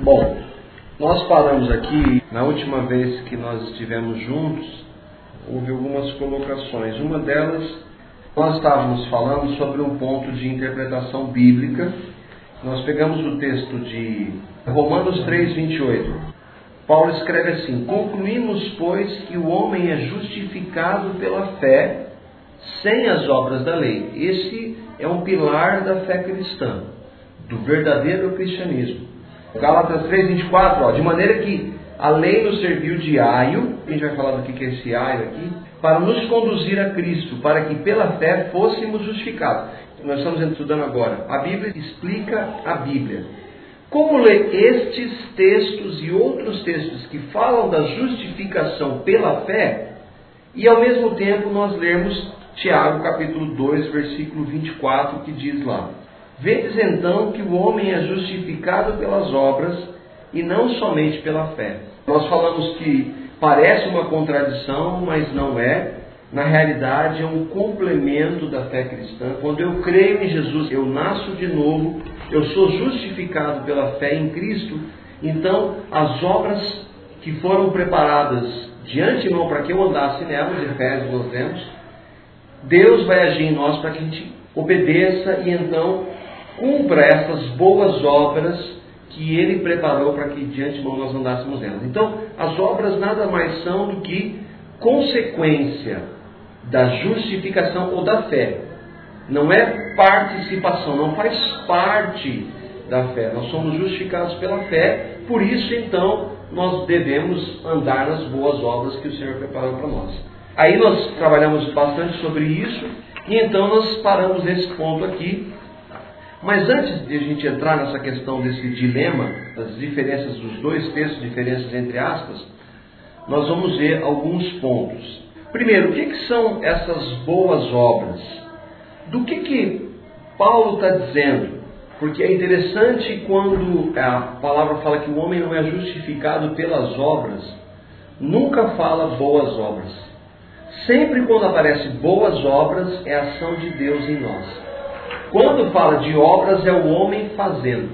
Bom, nós paramos aqui, na última vez que nós estivemos juntos, houve algumas colocações. Uma delas, nós estávamos falando sobre um ponto de interpretação bíblica. Nós pegamos o texto de Romanos 3, 28. Paulo escreve assim: Concluímos, pois, que o homem é justificado pela fé, sem as obras da lei. Esse é um pilar da fé cristã, do verdadeiro cristianismo. Gálatas 3,24, ó, de maneira que a lei nos serviu de aio, a gente vai falar do que é esse aio aqui, para nos conduzir a Cristo, para que pela fé fôssemos justificados. Nós estamos estudando agora. A Bíblia explica a Bíblia. Como ler estes textos e outros textos que falam da justificação pela fé, e ao mesmo tempo nós lermos Tiago capítulo 2, versículo 24, que diz lá: Vedes então que o homem é justificado pelas obras e não somente pela fé. Nós falamos que parece uma contradição, mas não é. Na realidade, é um complemento da fé cristã. Quando eu creio em Jesus, eu nasço de novo, eu sou justificado pela fé em Cristo. Então, as obras que foram preparadas de antemão para que eu andasse nelas, Efésios nós vemos, Deus vai agir em nós para que a gente obedeça e então cumpra essas boas obras que ele preparou para que de antemão nós andássemos nelas. Então, as obras nada mais são do que consequência da justificação ou da fé. Não é participação, não faz parte da fé. Nós somos justificados pela fé, por isso então nós devemos andar nas boas obras que o Senhor preparou para nós. Aí nós trabalhamos bastante sobre isso e então nós paramos nesse ponto aqui mas antes de a gente entrar nessa questão desse dilema, das diferenças dos dois textos, diferenças entre aspas, nós vamos ver alguns pontos. Primeiro, o que, que são essas boas obras? Do que, que Paulo está dizendo? Porque é interessante quando a palavra fala que o homem não é justificado pelas obras, nunca fala boas obras. Sempre quando aparece boas obras, é ação de Deus em nós. Quando fala de obras, é o homem fazendo.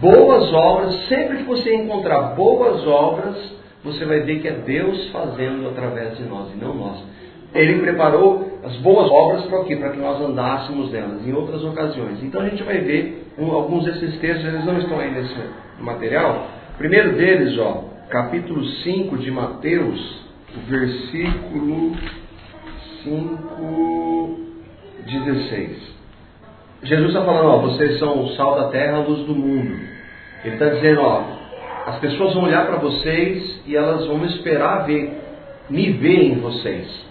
Boas obras, sempre que você encontrar boas obras, você vai ver que é Deus fazendo através de nós e não nós. Ele preparou as boas obras para quê? Para que nós andássemos nelas em outras ocasiões. Então a gente vai ver um, alguns desses textos, eles não estão aí nesse material. O primeiro deles, ó, capítulo 5 de Mateus, versículo 5, 16. Jesus está falando, ó, vocês são o sal da terra, a luz do mundo. Ele está dizendo, ó, as pessoas vão olhar para vocês e elas vão esperar ver, me ver em vocês.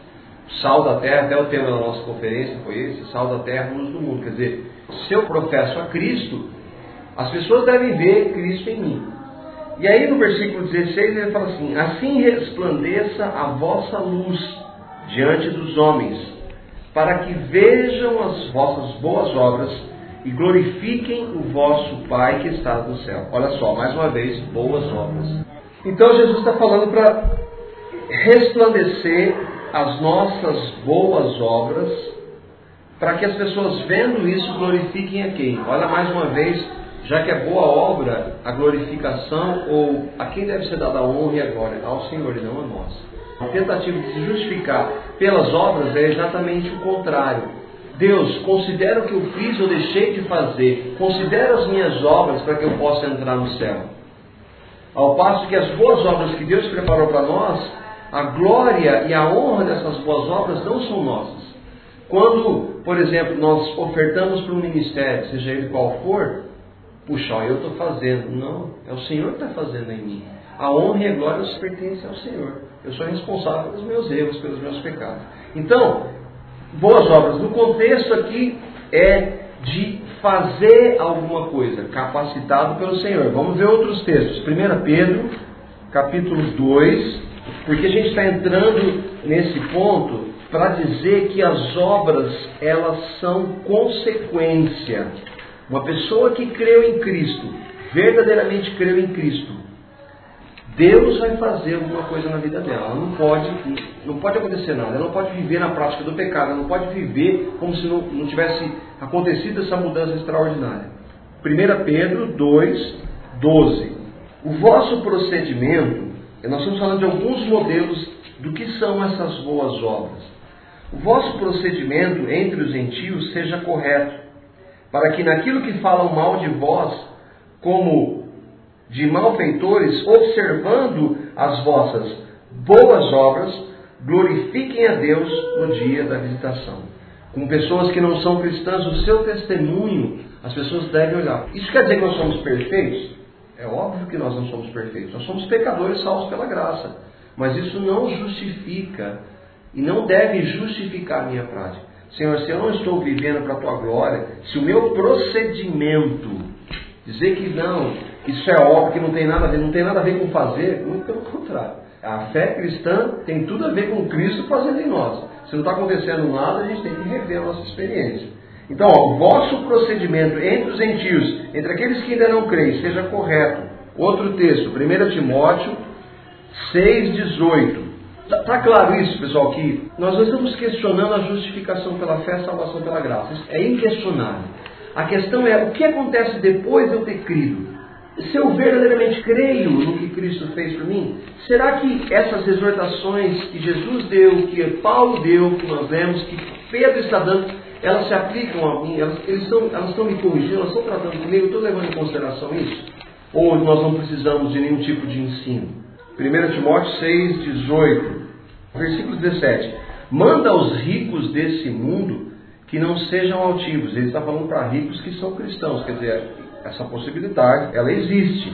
Sal da terra, até o tema da nossa conferência foi esse, sal da terra, luz do mundo. Quer dizer, se eu professo a Cristo, as pessoas devem ver Cristo em mim. E aí no versículo 16 ele fala assim: Assim resplandeça a vossa luz diante dos homens, para que vejam as vossas boas obras e glorifiquem o vosso Pai que está no céu. Olha só, mais uma vez, boas obras. Então Jesus está falando para resplandecer as nossas boas obras, para que as pessoas vendo isso glorifiquem a quem? Olha mais uma vez, já que é boa obra, a glorificação ou a quem deve ser dada a honra e a glória? Ao Senhor e não a nós. A tentativa de se justificar pelas obras é exatamente o contrário. Deus, considera o que eu fiz ou deixei de fazer, considera as minhas obras para que eu possa entrar no céu. Ao passo que as boas obras que Deus preparou para nós, a glória e a honra dessas boas obras não são nossas. Quando, por exemplo, nós ofertamos para um ministério, seja ele qual for, puxa, eu estou fazendo. Não, é o Senhor que está fazendo em mim. A honra e a glória pertencem ao Senhor. Eu sou responsável pelos meus erros, pelos meus pecados. Então, boas obras. No contexto aqui é de fazer alguma coisa, capacitado pelo Senhor. Vamos ver outros textos. 1 Pedro, capítulo 2, porque a gente está entrando nesse ponto para dizer que as obras elas são consequência. Uma pessoa que creu em Cristo, verdadeiramente creu em Cristo, Deus vai fazer alguma coisa na vida dela. Ela não pode, não pode acontecer nada. Ela não pode viver na prática do pecado. Ela não pode viver como se não, não tivesse acontecido essa mudança extraordinária. 1 Pedro 2, 12. O vosso procedimento, nós estamos falando de alguns modelos do que são essas boas obras. O vosso procedimento entre os gentios seja correto, para que naquilo que falam mal de vós, como de malfeitores, observando as vossas boas obras, glorifiquem a Deus no dia da visitação. Com pessoas que não são cristãs, o seu testemunho, as pessoas devem olhar. Isso quer dizer que nós somos perfeitos? É óbvio que nós não somos perfeitos. Nós somos pecadores salvos pela graça. Mas isso não justifica e não deve justificar a minha prática. Senhor, se eu não estou vivendo para a tua glória, se o meu procedimento dizer que não, isso é óbvio, que não tem nada a ver, não tem nada a ver com fazer, muito pelo contrário. A fé cristã tem tudo a ver com Cristo fazendo em nós. Se não está acontecendo nada, a gente tem que rever a nossa experiência. Então, ó, o vosso procedimento entre os gentios, entre aqueles que ainda não creem, seja correto. Outro texto, 1 Timóteo 6,18. Está tá claro isso, pessoal, que nós não estamos questionando a justificação pela fé, a salvação pela graça. Isso é inquestionável. A questão é o que acontece depois de eu ter crido se eu verdadeiramente creio no que Cristo fez por mim, será que essas exortações que Jesus deu, que Paulo deu, que nós vemos, que Pedro está dando, elas se aplicam a mim? Elas, estão, elas estão me corrigindo, elas estão tratando comigo? Eu estou levando em consideração isso? Ou nós não precisamos de nenhum tipo de ensino? 1 Timóteo 6, 18, versículo 17. Manda aos ricos desse mundo que não sejam altivos. Ele está falando para ricos que são cristãos, quer dizer, essa possibilidade, ela existe.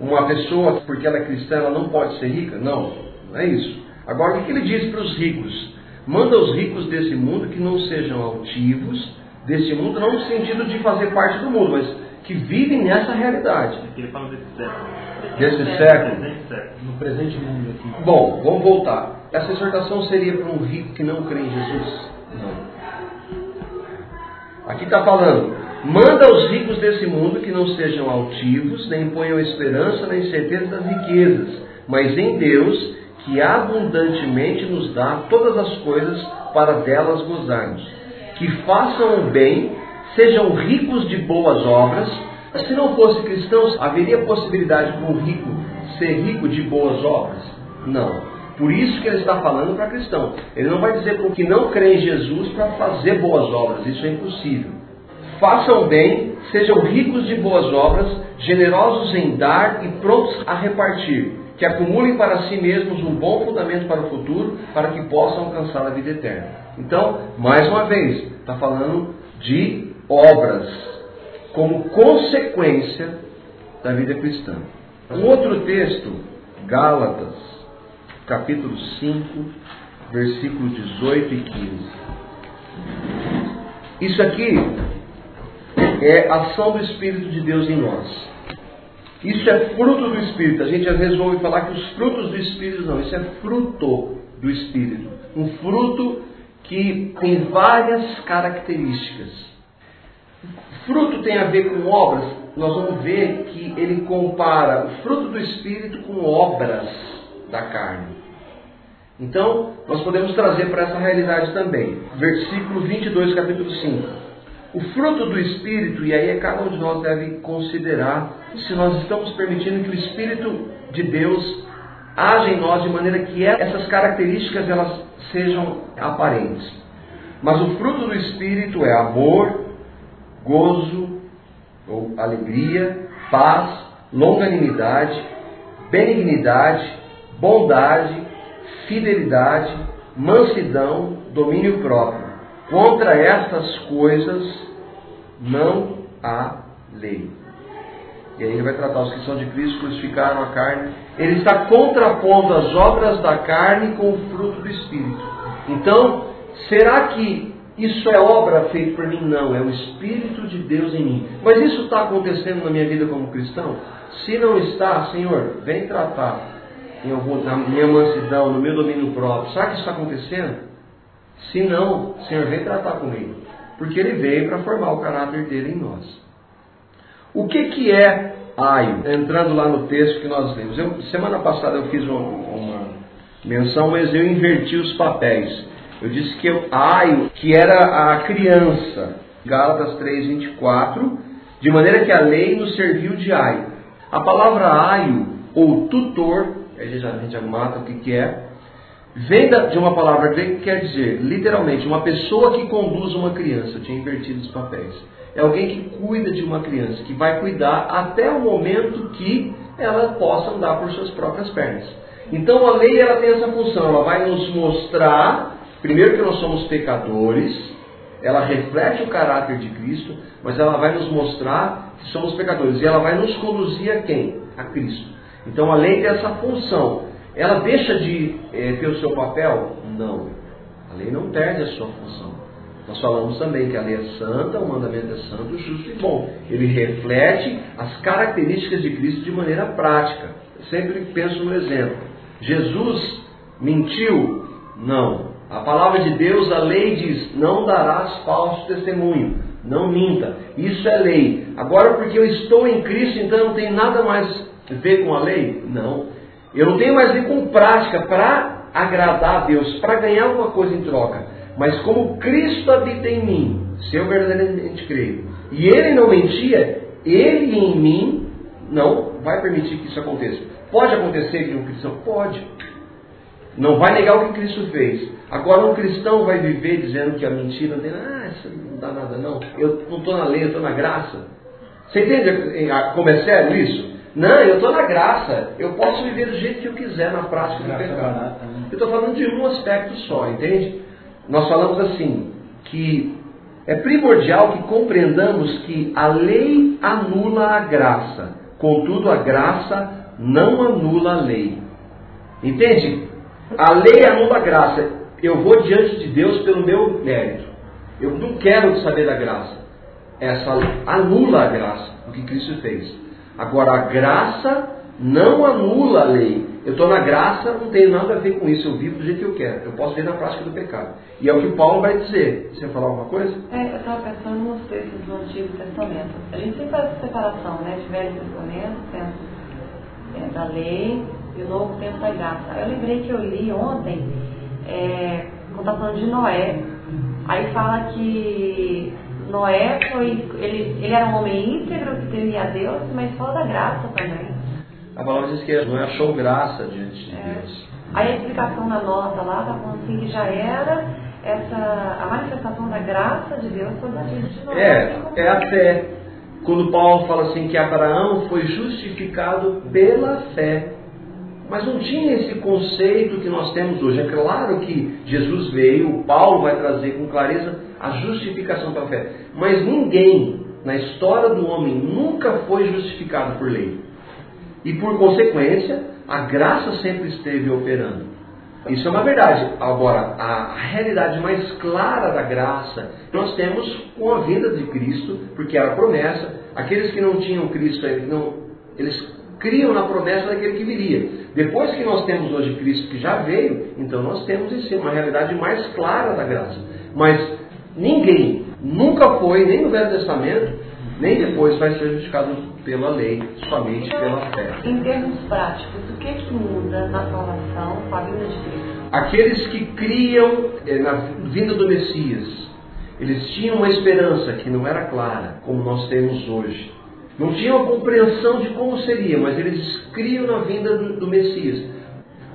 Uma pessoa, porque ela é cristã, ela não pode ser rica? Não, não é isso. Agora, o que ele diz para os ricos? Manda os ricos desse mundo que não sejam altivos desse mundo, não no sentido de fazer parte do mundo, mas que vivem nessa realidade. Ele fala desse século. Desse século. No presente mundo aqui. Bom, vamos voltar. Essa exortação seria para um rico que não crê em Jesus? Não. Aqui está falando, Manda aos ricos desse mundo que não sejam altivos, nem ponham esperança nem certeza das riquezas, mas em Deus, que abundantemente nos dá todas as coisas para delas gozarmos. Que façam o bem, sejam ricos de boas obras. Se não fosse cristãos, haveria possibilidade para um rico ser rico de boas obras? Não. Por isso que ele está falando para cristão. Ele não vai dizer para o que não crê em Jesus para fazer boas obras. Isso é impossível. Façam bem, sejam ricos de boas obras, generosos em dar e prontos a repartir, que acumulem para si mesmos um bom fundamento para o futuro, para que possam alcançar a vida eterna. Então, mais uma vez, está falando de obras como consequência da vida cristã. Um outro texto, Gálatas, capítulo 5, versículos 18 e 15. Isso aqui é ação do Espírito de Deus em nós. Isso é fruto do Espírito. A gente às vezes ouve falar que os frutos do Espírito não. Isso é fruto do Espírito. Um fruto que tem várias características. Fruto tem a ver com obras. Nós vamos ver que ele compara o fruto do Espírito com obras da carne. Então, nós podemos trazer para essa realidade também. Versículo 22, capítulo 5. O fruto do Espírito, e aí é cada um de nós deve considerar se nós estamos permitindo que o Espírito de Deus haja em nós de maneira que essas características elas sejam aparentes. Mas o fruto do Espírito é amor, gozo ou alegria, paz, longanimidade, benignidade, bondade, fidelidade, mansidão, domínio próprio. Contra estas coisas não há lei. E aí ele vai tratar os que são de Cristo, crucificaram a carne. Ele está contrapondo as obras da carne com o fruto do Espírito. Então, será que isso é obra feita por mim? Não, é o Espírito de Deus em mim. Mas isso está acontecendo na minha vida como cristão? Se não está, Senhor, vem tratar em algum, na minha mansidão, no meu domínio próprio. Será que isso está acontecendo? Se não, Senhor, vem tratar comigo porque ele veio para formar o caráter dele em nós. O que, que é aio? Entrando lá no texto que nós lemos. Eu, semana passada eu fiz uma, uma, menção, mas eu inverti os papéis. Eu disse que eu, aio, que era a criança, Gálatas 3, 24, de maneira que a lei nos serviu de aio. A palavra aio, ou tutor, já, a gente já mata o que, que é, vem de uma palavra grega que quer dizer, literalmente, uma pessoa que conduz uma criança. Eu tinha invertido os papéis. É alguém que cuida de uma criança, que vai cuidar até o momento que ela possa andar por suas próprias pernas. Então a lei ela tem essa função, ela vai nos mostrar, primeiro que nós somos pecadores, ela reflete o caráter de Cristo, mas ela vai nos mostrar que somos pecadores e ela vai nos conduzir a quem? A Cristo. Então a lei tem essa função. Ela deixa de é, ter o seu papel? Não. A lei não perde a sua função. Nós falamos também que a lei é santa, o mandamento é santo, justo e bom. Ele reflete as características de Cristo de maneira prática. Eu sempre penso no exemplo. Jesus mentiu? Não. A palavra de Deus, a lei diz: não darás falso testemunho. Não minta. Isso é lei. Agora, porque eu estou em Cristo, então não tem nada mais a ver com a lei? Não. Eu não tenho mais ver com prática para agradar a Deus, para ganhar alguma coisa em troca. Mas como Cristo habita em mim, se eu verdadeiramente creio, e ele não mentia, ele em mim não vai permitir que isso aconteça. Pode acontecer que um cristão? Pode. Não vai negar o que Cristo fez. Agora um cristão vai viver dizendo que a mentira dele, ah, isso não dá nada não. Eu não estou na lei, eu estou na graça. Você entende como é sério isso? Não, eu estou na graça. Eu posso viver do jeito que eu quiser na prática do pecado. Né? Eu estou falando de um aspecto só, entende? Nós falamos assim, que é primordial que compreendamos que a lei anula a graça, contudo a graça não anula a lei. Entende? A lei anula a graça. Eu vou diante de Deus pelo meu mérito. Eu não quero saber da graça. Essa anula a graça, o que Cristo fez. Agora, a graça não anula a lei. Eu estou na graça, não tem nada a ver com isso. Eu vivo do jeito que eu quero. Eu posso ver na prática do pecado. E é o que Paulo vai dizer. Você falar alguma coisa? É, eu estava pensando nos textos do Antigo Testamento. A gente sempre faz essa separação, né? De Velho Testamento, tempo é, da lei e o Novo Tempo da Graça. Eu lembrei que eu li ontem, é, quando está falando de Noé. Aí fala que Noé foi. Ele, ele era um homem íntegro que temia a Deus, mas só da graça também. A palavra diz que não achou graça diante de é. Deus. Aí a explicação da nota lá está falando assim que já era essa, a manifestação da graça de Deus sobre a vida de nós. É, é a fé. Quando Paulo fala assim que Abraão foi justificado pela fé. Mas não tinha esse conceito que nós temos hoje. É claro que Jesus veio, Paulo vai trazer com clareza a justificação pela fé. Mas ninguém na história do homem nunca foi justificado por lei. E por consequência, a graça sempre esteve operando. Isso é uma verdade. Agora, a realidade mais clara da graça nós temos com a vinda de Cristo, porque era a promessa. Aqueles que não tinham Cristo, eles, não, eles criam na promessa daquele que viria. Depois que nós temos hoje Cristo que já veio, então nós temos em si uma realidade mais clara da graça. Mas ninguém nunca foi, nem no Velho Testamento, nem depois vai ser justificado pela lei, somente pela fé. Em termos práticos, o que, é que muda na salvação com a vinda de Cristo? Aqueles que criam eh, na vinda do Messias, eles tinham uma esperança que não era clara, como nós temos hoje. Não tinham a compreensão de como seria, mas eles criam na vinda do, do Messias.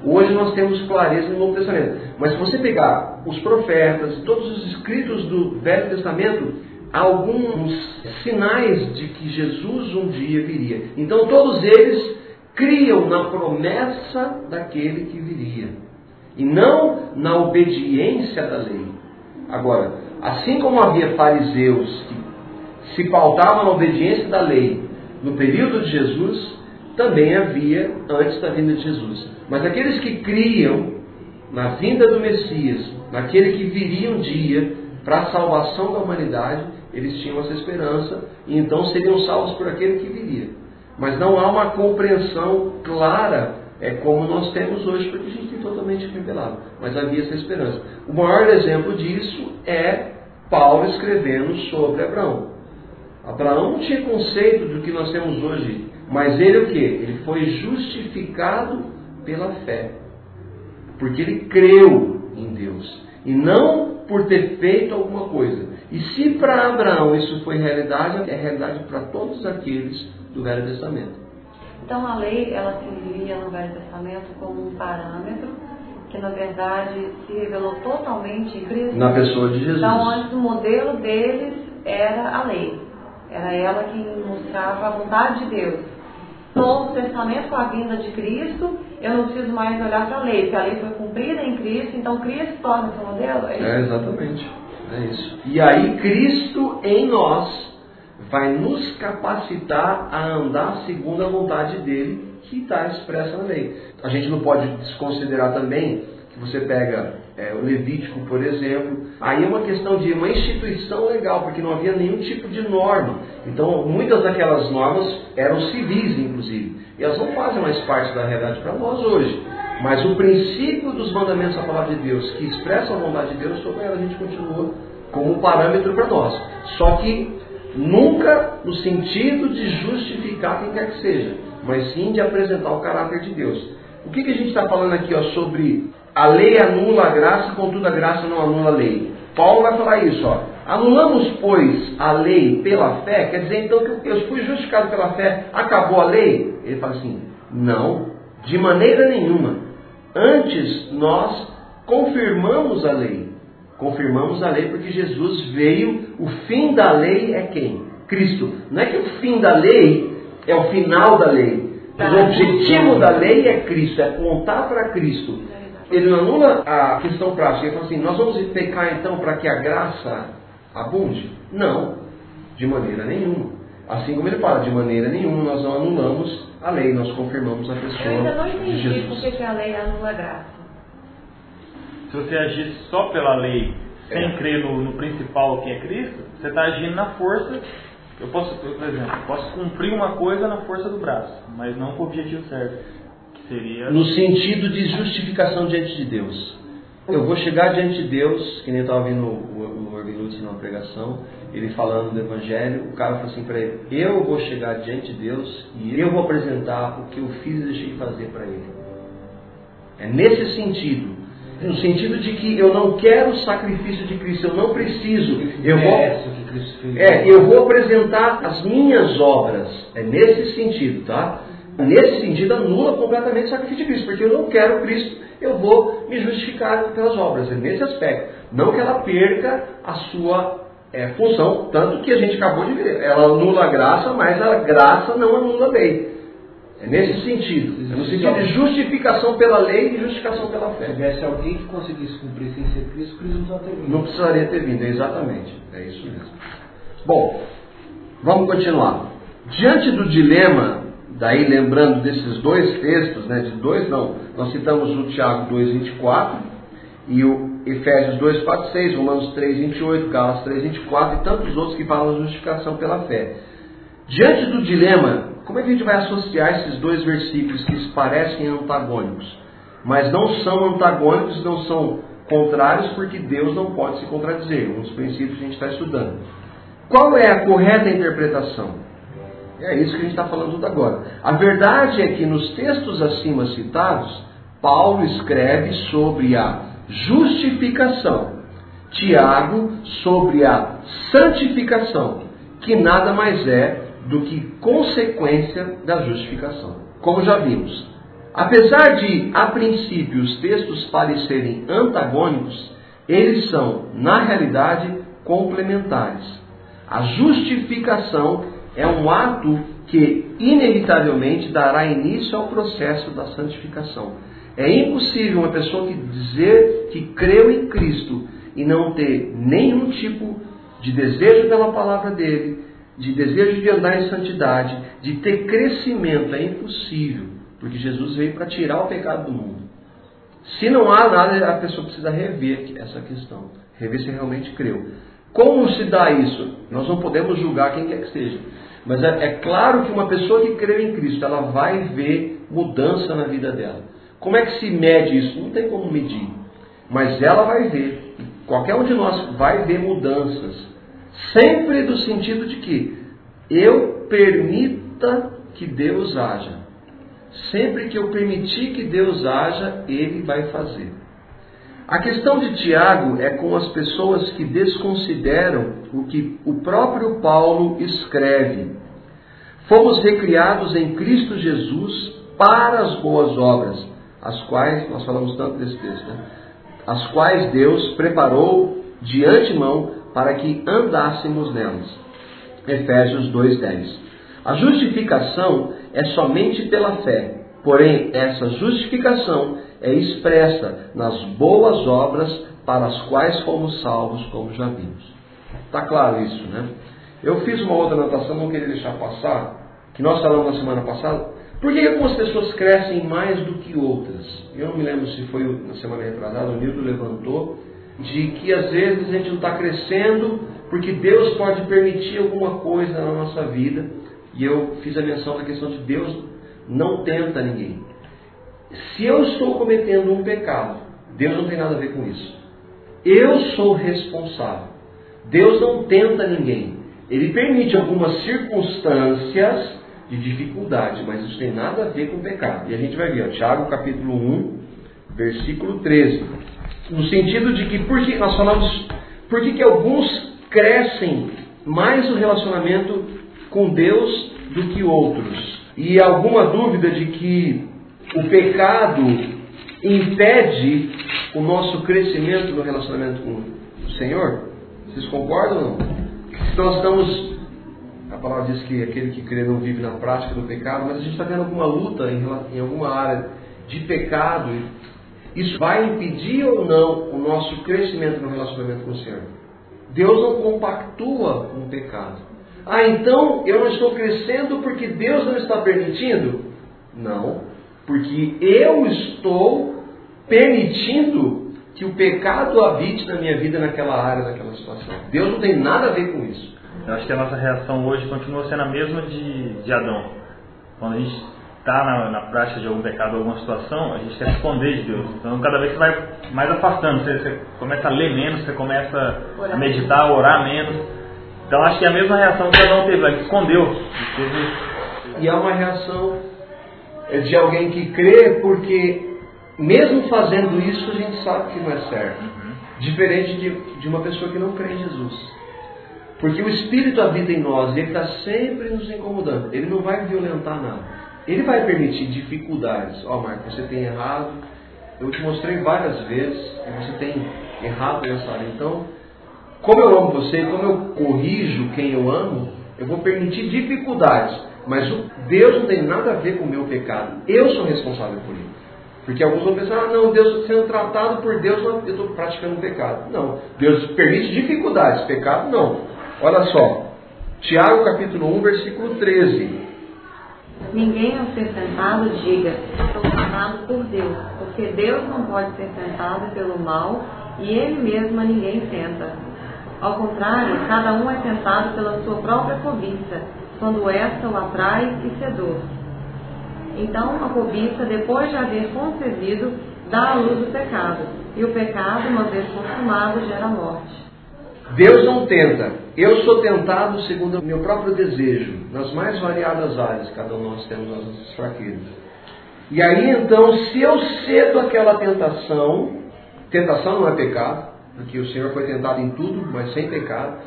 Hoje nós temos clareza no Novo Testamento. Mas se você pegar os profetas, todos os escritos do Velho Testamento, alguns sinais de que Jesus um dia viria. Então todos eles criam na promessa daquele que viria e não na obediência da lei. Agora, assim como havia fariseus que se pautavam na obediência da lei no período de Jesus, também havia antes da vinda de Jesus. Mas aqueles que criam na vinda do Messias, naquele que viria um dia para a salvação da humanidade, eles tinham essa esperança e então seriam salvos por aquele que viria. Mas não há uma compreensão clara é como nós temos hoje, porque a gente tem totalmente revelado. Mas havia essa esperança. O maior exemplo disso é Paulo escrevendo sobre Abraão. Abraão não tinha conceito do que nós temos hoje, mas ele o que? Ele foi justificado pela fé. Porque ele creu em Deus. E não por ter feito alguma coisa. E se para Abraão isso foi realidade, é realidade para todos aqueles do Velho Testamento. Então a lei, ela servia no Velho Testamento como um parâmetro que na verdade se revelou totalmente em Cristo. Na pessoa de Jesus. Então antes o modelo deles era a lei. Era ela que mostrava a vontade de Deus. Novo Testamento, com a vinda de Cristo, eu não preciso mais olhar para a lei, porque a lei foi cumprida em Cristo, então Cristo torna seu modelo. É, é, exatamente. É isso. E aí Cristo em nós vai nos capacitar a andar segundo a vontade dele, que está expressa na lei. A gente não pode desconsiderar também que você pega é, o Levítico, por exemplo, aí é uma questão de uma instituição legal, porque não havia nenhum tipo de norma. Então, muitas daquelas normas eram civis, inclusive, e elas não fazem mais parte da realidade para nós hoje. Mas o princípio dos mandamentos da palavra de Deus, que expressa a vontade de Deus, sobre ela a gente continua como parâmetro para nós. Só que nunca no sentido de justificar quem quer que seja, mas sim de apresentar o caráter de Deus. O que, que a gente está falando aqui ó, sobre a lei anula a graça, contudo a graça não anula a lei? Paulo vai falar isso, ó. Anulamos, pois, a lei pela fé, quer dizer então que eu fui justificado pela fé, acabou a lei? Ele fala assim: não, de maneira nenhuma. Antes nós confirmamos a lei. Confirmamos a lei porque Jesus veio, o fim da lei é quem? Cristo. Não é que o fim da lei é o final da lei. O objetivo da lei é Cristo, é apontar para Cristo. Ele não anula a questão prática. Ele fala assim: nós vamos pecar então para que a graça abunde? Não, de maneira nenhuma. Assim como ele fala, de maneira nenhuma nós não anulamos a lei, nós confirmamos a pessoa Eu ainda não entendi por que a lei anula a graça. Se você agir só pela lei, sem é. crer no, no, principal que é Cristo, você está agindo na força. Eu posso, por exemplo, posso cumprir uma coisa na força do braço, mas não com o objetivo certo. Seria. No sentido de justificação diante de Deus. Eu vou chegar diante de Deus, que nem estava ouvindo o, o numa pregação, ele falando do Evangelho, o cara falou assim para ele: Eu vou chegar diante de Deus e eu vou apresentar o que eu fiz e deixei de fazer para ele. É nesse sentido no sentido de que eu não quero o sacrifício de Cristo, eu não preciso. Eu vou, é, eu vou apresentar as minhas obras. É nesse sentido, tá? Nesse sentido, anula completamente o sacrifício de Cristo, porque eu não quero Cristo, eu vou me justificar pelas obras. É nesse aspecto. Não que ela perca a sua é, função, tanto que a gente acabou de ver. Ela anula a graça, mas a graça não anula a lei. É nesse sentido. É no sentido de justificação pela lei e justificação pela fé. Se tivesse alguém que conseguisse cumprir sem ser Cristo, Cristo não precisaria ter vindo. Não precisaria ter vindo, exatamente. É isso mesmo. Bom, vamos continuar. Diante do dilema, daí lembrando desses dois textos, né, de dois não, nós citamos o Tiago 2,24 e o Efésios 2,46, Romanos 3,28, Gálatas 3,24 e tantos outros que falam justificação pela fé. Diante do dilema como é que a gente vai associar esses dois versículos que parecem antagônicos? Mas não são antagônicos, não são contrários, porque Deus não pode se contradizer. Um dos princípios que a gente está estudando. Qual é a correta interpretação? É isso que a gente está falando tudo agora. A verdade é que nos textos acima citados, Paulo escreve sobre a justificação, Tiago sobre a santificação, que nada mais é do que consequência da justificação. Como já vimos, apesar de, a princípio, os textos parecerem antagônicos, eles são, na realidade, complementares. A justificação é um ato que, inevitavelmente, dará início ao processo da santificação. É impossível uma pessoa que dizer que creu em Cristo e não ter nenhum tipo de desejo pela palavra dele, de desejo de andar em santidade, de ter crescimento, é impossível, porque Jesus veio para tirar o pecado do mundo. Se não há nada, a pessoa precisa rever essa questão, rever se realmente creu. Como se dá isso? Nós não podemos julgar quem quer que seja. Mas é, é claro que uma pessoa que creu em Cristo, ela vai ver mudança na vida dela. Como é que se mede isso? Não tem como medir. Mas ela vai ver. Qualquer um de nós vai ver mudanças Sempre do sentido de que eu permita que Deus haja. Sempre que eu permitir que Deus haja, Ele vai fazer. A questão de Tiago é com as pessoas que desconsideram o que o próprio Paulo escreve. fomos recriados em Cristo Jesus para as boas obras, as quais, nós falamos tanto desse texto, né? as quais Deus preparou de antemão para que andássemos nelas. Efésios 2,10. A justificação é somente pela fé, porém, essa justificação é expressa nas boas obras para as quais fomos salvos, como já vimos. Está claro isso, né? Eu fiz uma outra anotação, não queria deixar passar, que nós falamos na semana passada. Por que algumas pessoas crescem mais do que outras? Eu não me lembro se foi na semana retrasada, o Nildo levantou, de que às vezes a gente não está crescendo porque Deus pode permitir alguma coisa na nossa vida. E eu fiz a menção da questão de Deus não tenta ninguém. Se eu estou cometendo um pecado, Deus não tem nada a ver com isso. Eu sou responsável. Deus não tenta ninguém. Ele permite algumas circunstâncias de dificuldade, mas isso tem nada a ver com pecado. E a gente vai ver, ó, Tiago capítulo 1, versículo 13. No sentido de que, porque nós falamos, por que alguns crescem mais no relacionamento com Deus do que outros? E alguma dúvida de que o pecado impede o nosso crescimento no relacionamento com o Senhor? Vocês concordam ou não? Se nós estamos. A palavra diz que aquele que crê não vive na prática do pecado, mas a gente está tendo alguma luta em, em alguma área de pecado. Isso vai impedir ou não o nosso crescimento no relacionamento com o Senhor? Deus não compactua com o pecado. Ah, então eu não estou crescendo porque Deus não está permitindo? Não, porque eu estou permitindo que o pecado habite na minha vida naquela área, naquela situação. Deus não tem nada a ver com isso. Eu acho que a nossa reação hoje continua sendo a mesma de, de Adão. Quando a gente está na, na, prática de algum pecado, alguma situação, a gente quer esconder de Deus. Então, cada vez você vai mais afastando, você, você começa a ler menos, você começa a meditar, orar menos. Então, acho que é a mesma reação que Adão teve, ele escondeu. E é uma reação de alguém que crê porque, mesmo fazendo isso, a gente sabe que não é certo. Uhum. Diferente de, de uma pessoa que não crê em Jesus. Porque o Espírito habita em nós e ele está sempre nos incomodando. Ele não vai violentar nada. Ele vai permitir dificuldades. Ó, oh, Marco, você tem errado. Eu te mostrei várias vezes que você tem errado nessa área. Então, como eu amo você, como eu corrijo quem eu amo, eu vou permitir dificuldades. Mas Deus não tem nada a ver com o meu pecado. Eu sou responsável por ele. Porque alguns vão pensar, ah, não, Deus sendo tratado por Deus, eu estou praticando pecado. Não. Deus permite dificuldades. Pecado não. Olha só. Tiago capítulo 1, versículo 13. Ninguém ao ser tentado diga, sou tentado por Deus, porque Deus não pode ser tentado pelo mal e Ele mesmo a ninguém tenta. Ao contrário, cada um é tentado pela sua própria cobiça, quando esta o atrai e seduz. Então, a cobiça, depois de haver concebido, dá à luz o pecado, e o pecado, uma vez consumado, gera morte. Deus não tenta. Eu sou tentado segundo o meu próprio desejo, nas mais variadas áreas, cada um nós temos as nossas fraquezas. E aí então, se eu cedo aquela tentação, tentação não é pecado, porque o Senhor foi tentado em tudo, mas sem pecado,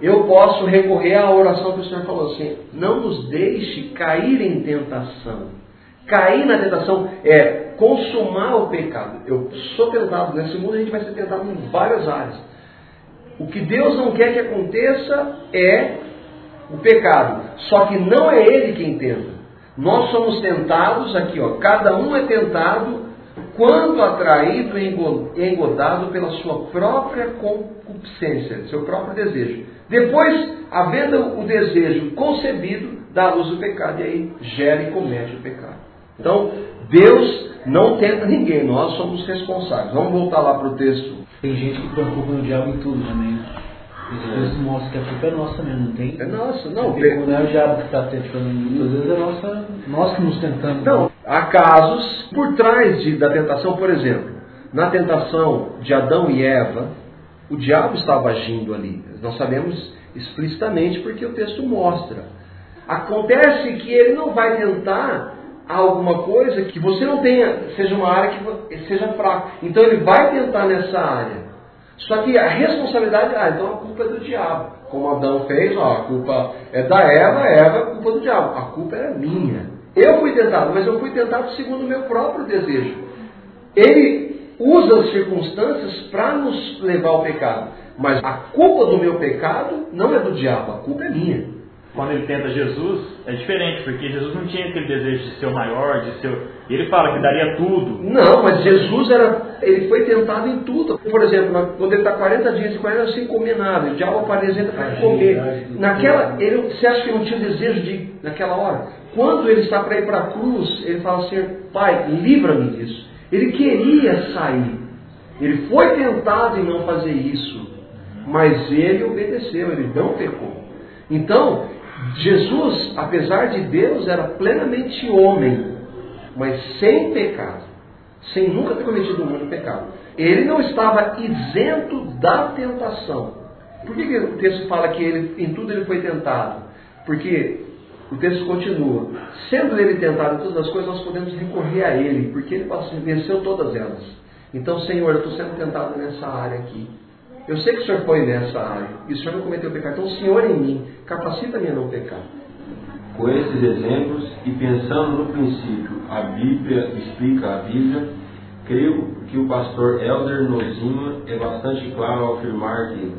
eu posso recorrer à oração que o Senhor falou assim: não nos deixe cair em tentação. Cair na tentação é consumar o pecado. Eu sou tentado, nesse mundo a gente vai ser tentado em várias áreas. O que Deus não quer que aconteça é o pecado. Só que não é Ele quem tenta. Nós somos tentados aqui, ó. Cada um é tentado quando atraído e engodado pela sua própria concupiscência, seu próprio desejo. Depois, havendo o desejo concebido, dá à luz o pecado e aí gera e comete o pecado. Então, Deus não tenta ninguém, nós somos responsáveis. Vamos voltar lá para o texto tem gente que põe a culpa no diabo em tudo também. Isso é. mostra que a culpa é nossa mesmo, não tem? É nossa, não. Não é o diabo que está tentando, muitas vezes é nossa, nós que nos tentamos. Não, há casos por trás de, da tentação, por exemplo, na tentação de Adão e Eva, o diabo estava agindo ali. Nós sabemos explicitamente porque o texto mostra. Acontece que ele não vai tentar alguma coisa que você não tenha, seja uma área que seja fraca. Então ele vai tentar nessa área. Só que a responsabilidade, ah, então a culpa é do diabo. Como Adão fez, ó, a culpa é da Eva, Eva é culpa do diabo. A culpa era minha. Eu fui tentado, mas eu fui tentado segundo o meu próprio desejo. Ele usa as circunstâncias para nos levar ao pecado. Mas a culpa do meu pecado não é do diabo, a culpa é minha quando ele tenta Jesus, é diferente, porque Jesus não tinha aquele desejo de ser o maior, de ser. Ele fala que daria tudo. Não, mas Jesus era. Ele foi tentado em tudo. Por exemplo, quando ele está 40 dias e 40 sem comer nada, o diabo apresenta para comer. Naquela, ele, você acha que não tinha desejo de naquela hora? Quando ele está para ir para a cruz, ele fala assim: Pai, livra-me disso. Ele queria sair. Ele foi tentado em não fazer isso. Mas ele obedeceu, ele não pecou. Então, Jesus, apesar de Deus, era plenamente homem, mas sem pecado, sem nunca ter cometido um único pecado. Ele não estava isento da tentação. Por que, que o texto fala que ele, em tudo ele foi tentado? Porque o texto continua. Sendo ele tentado em todas as coisas, nós podemos recorrer a ele, porque ele venceu todas elas. Então, Senhor, eu estou sendo tentado nessa área aqui. Eu sei que o Senhor foi nessa área e o Senhor não cometeu pecado. Então, Senhor em mim capacita-me a não pecar. Com esses exemplos e pensando no princípio, a Bíblia explica a Bíblia, creio que o pastor Elder Nozima é bastante claro ao afirmar que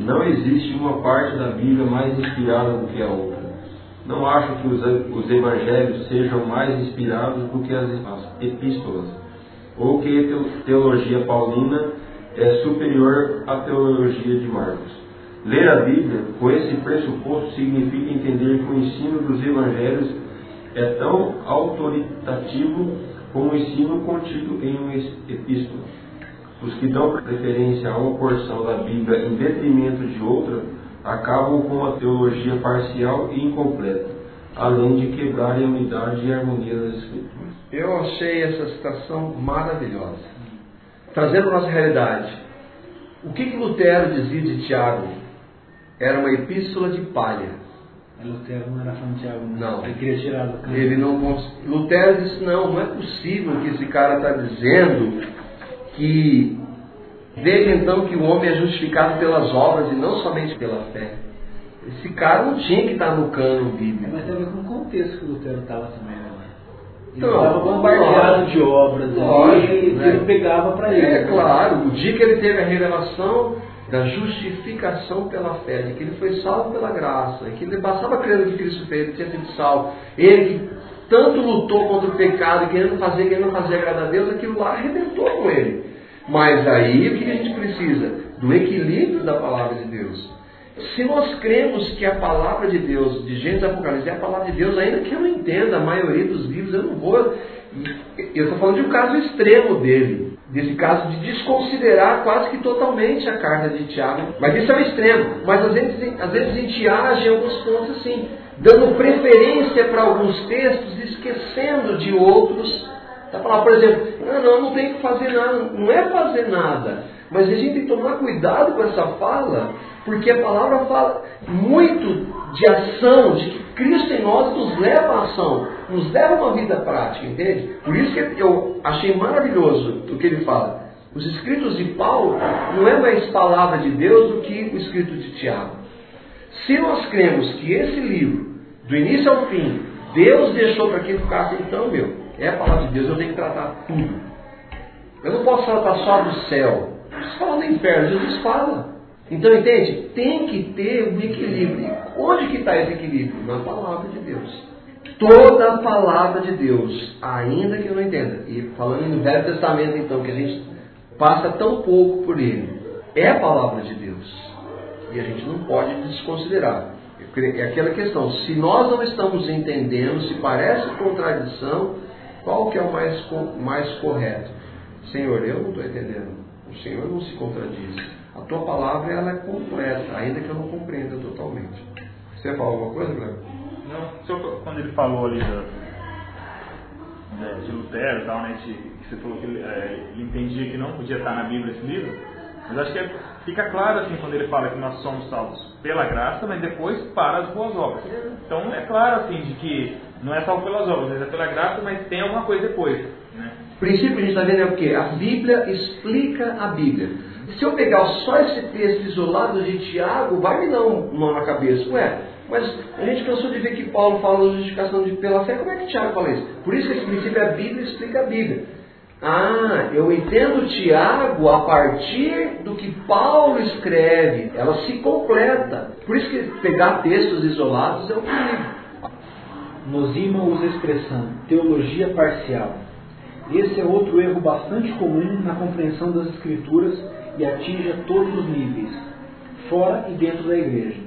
não existe uma parte da Bíblia mais inspirada do que a outra. Não acho que os, os evangelhos sejam mais inspirados do que as epístolas, ou que a teologia paulina é superior à teologia de Marcos. Ler a Bíblia com esse pressuposto significa entender que o ensino dos evangelhos é tão autoritativo como o ensino contido em uma epístola. Os que dão preferência a uma porção da Bíblia em detrimento de outra acabam com uma teologia parcial e incompleta, além de quebrarem a unidade e a harmonia das Escrituras. Eu achei essa citação maravilhosa trazendo a nossa realidade. O que, que Lutero dizia de Tiago? Era uma epístola de palha. Lutero não era fã de Tiago, não. Ele queria tirar do campo. Ele não Lutero disse: não, não é possível que esse cara está dizendo que veja então que o homem é justificado pelas obras e não somente pela fé. Esse cara não tinha que estar no cano bíblico. Mas tem a ver com o contexto que o Lutero estava também. Né? Ele estava bombardeado de obras lógico, ali, né? ele pegava para ele. É claro, o dia que ele teve a revelação da justificação pela fé, de que ele foi salvo pela graça, que ele passava crendo que Cristo fez, ele tinha sido salvo. Ele que tanto lutou contra o pecado, querendo fazer, querendo fazer agradar a Deus, aquilo lá arrebentou com ele. Mas aí o que a gente precisa? Do equilíbrio da palavra de Deus. Se nós cremos que a palavra de Deus, de Gênesis Apocalipse, é a palavra de Deus, ainda que eu não entenda a maioria dos livros, eu não vou. Eu estou falando de um caso extremo dele, desse caso de desconsiderar quase que totalmente a carta de Tiago. Mas isso é o extremo. Mas às vezes, às vezes a gente age em alguns pontos assim, dando preferência para alguns textos, esquecendo de outros. Tá falando, por exemplo, não, não, não tem que fazer nada. Não é fazer nada. Mas a gente tem que tomar cuidado com essa fala, porque a palavra fala muito de ação, de que Cristo em nós nos leva à ação, nos leva a uma vida prática, entende? Por isso que eu achei maravilhoso o que ele fala. Os escritos de Paulo não é mais palavra de Deus do que o escrito de Tiago. Se nós cremos que esse livro, do início ao fim, Deus deixou para que ficasse, então, meu, é a palavra de Deus, eu tenho que tratar tudo. Eu não posso tratar só do céu. Jesus fala do inferno, Jesus fala. Então, entende? Tem que ter um equilíbrio. Onde que está esse equilíbrio? Na palavra de Deus. Toda a palavra de Deus, ainda que eu não entenda, e falando no Velho Testamento, então, que a gente passa tão pouco por ele, é a palavra de Deus. E a gente não pode desconsiderar. É aquela questão, se nós não estamos entendendo, se parece contradição, qual que é o mais, mais correto? Senhor, eu não estou entendendo. O Senhor não se contradiz. A tua palavra ela é completa, ainda que eu não compreenda totalmente. Você falar alguma coisa, Guilherme? Não, só quando ele falou ali da, de Lutero e tal, né, de, que você falou que ele, é, ele, entendia que não podia estar na Bíblia esse livro, mas acho que é, fica claro assim quando ele fala que nós somos salvos pela graça, mas depois para as boas obras. Então é claro assim de que não é salvo pelas obras, é pela graça, mas tem alguma coisa depois. Né? O princípio que a gente está vendo é o quê? A Bíblia explica a Bíblia. Se eu pegar só esse texto isolado de Tiago, vai me dar um nó na cabeça. Ué, mas a gente cansou de ver que Paulo fala da justificação de, pela fé, como é que Tiago fala isso? Por isso que esse princípio é a Bíblia explica a Bíblia. Ah, eu entendo Tiago a partir do que Paulo escreve. Ela se completa. Por isso que pegar textos isolados é um perigo. Nozima usa a expressão teologia parcial. Esse é outro erro bastante comum na compreensão das Escrituras e atinge a todos os níveis, fora e dentro da igreja.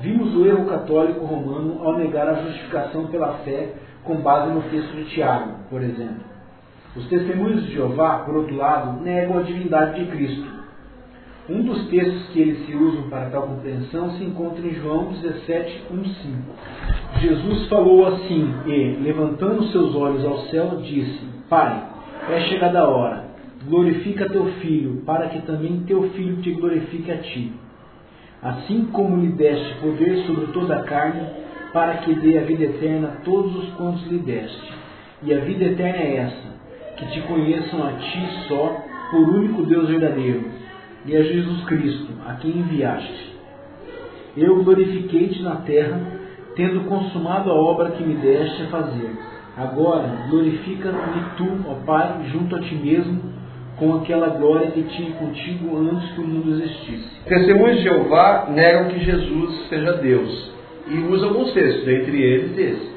Vimos o erro católico romano ao negar a justificação pela fé com base no texto de Tiago, por exemplo. Os testemunhos de Jeová, por outro lado, negam a divindade de Cristo. Um dos textos que eles se usam para tal compreensão se encontra em João 17, 1, 5. Jesus falou assim e, levantando seus olhos ao céu, disse: Pai, é chegada a hora, glorifica teu filho, para que também teu filho te glorifique a ti. Assim como lhe deste poder sobre toda a carne, para que dê a vida eterna a todos os quantos lhe deste. E a vida eterna é essa, que te conheçam a ti só, por único Deus verdadeiro, e a Jesus Cristo, a quem enviaste. Eu glorifiquei-te na terra, tendo consumado a obra que me deste a fazer. Agora glorifica-me tu, ó Pai, junto a ti mesmo, com aquela glória que tinha contigo antes que o mundo existisse. Testemunhos de Jeová negam que Jesus seja Deus e usam alguns textos, entre eles esse.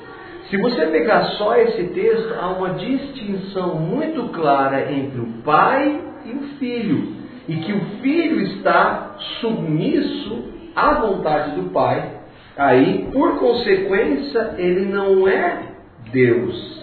Se você pegar só esse texto, há uma distinção muito clara entre o pai e o filho. E que o filho está submisso à vontade do pai. Aí, por consequência, ele não é Deus.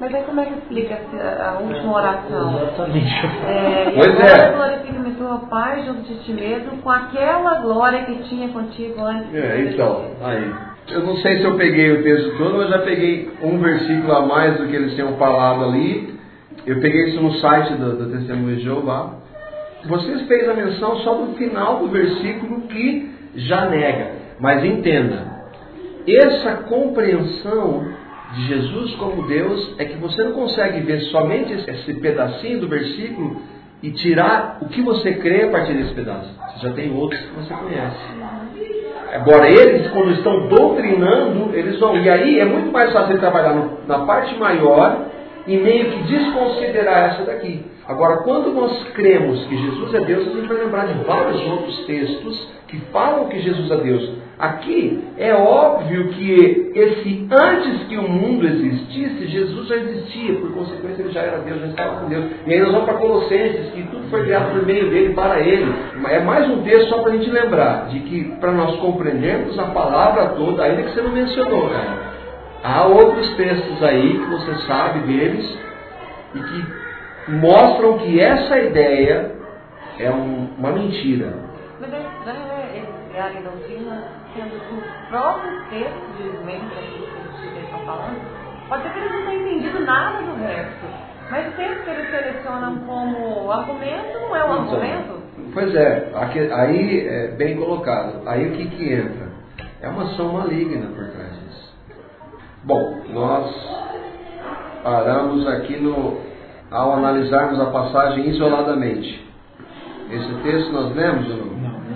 Mas aí como é que explica a última oração? Exatamente. É, Pois agora é. glorifica-me tua Pai junto de ti mesmo, com aquela glória que tinha contigo antes. É, tu então, aí. Eu não sei se eu peguei o texto todo, mas já peguei um versículo a mais do que eles tinham falado ali. Eu peguei isso no site do, do Testemunho de Jeová. Vocês fez a menção só do final do versículo que já nega. Mas entenda, essa compreensão de Jesus como Deus é que você não consegue ver somente esse pedacinho do versículo e tirar o que você crê a partir desse pedaço. Você já tem outros que você conhece. Agora, eles, quando estão doutrinando, eles vão. E aí é muito mais fácil trabalhar no- na parte maior e meio que desconsiderar essa daqui. Agora, quando nós cremos que Jesus é Deus, a gente vai lembrar de vários outros textos que falam que Jesus é Deus. Aqui é óbvio que esse antes que o mundo existisse, Jesus já existia, por consequência ele já era Deus, já estava com Deus. E aí nós vamos para Colossenses, que tudo foi criado por meio dele, para ele. É mais um texto só para a gente lembrar de que para nós compreendermos a palavra toda, ainda que você não mencionou, cara. Há outros textos aí que você sabe deles e que mostram que essa ideia é um- uma mentira. Mas é estranho, né? Eles criarem doutrina, sendo que os próprios textos de aqui que eles estão falando, pode ser que eles não tenham entendido nada do resto. Mas o texto que eles selecionam como argumento não é um Então, argumento? Pois é, aqui- aí é bem colocado. Aí o que, que entra? É uma ação maligna por trás disso. Bom, nós paramos aqui no, ao analisarmos a passagem isoladamente. Esse texto nós lemos ou não?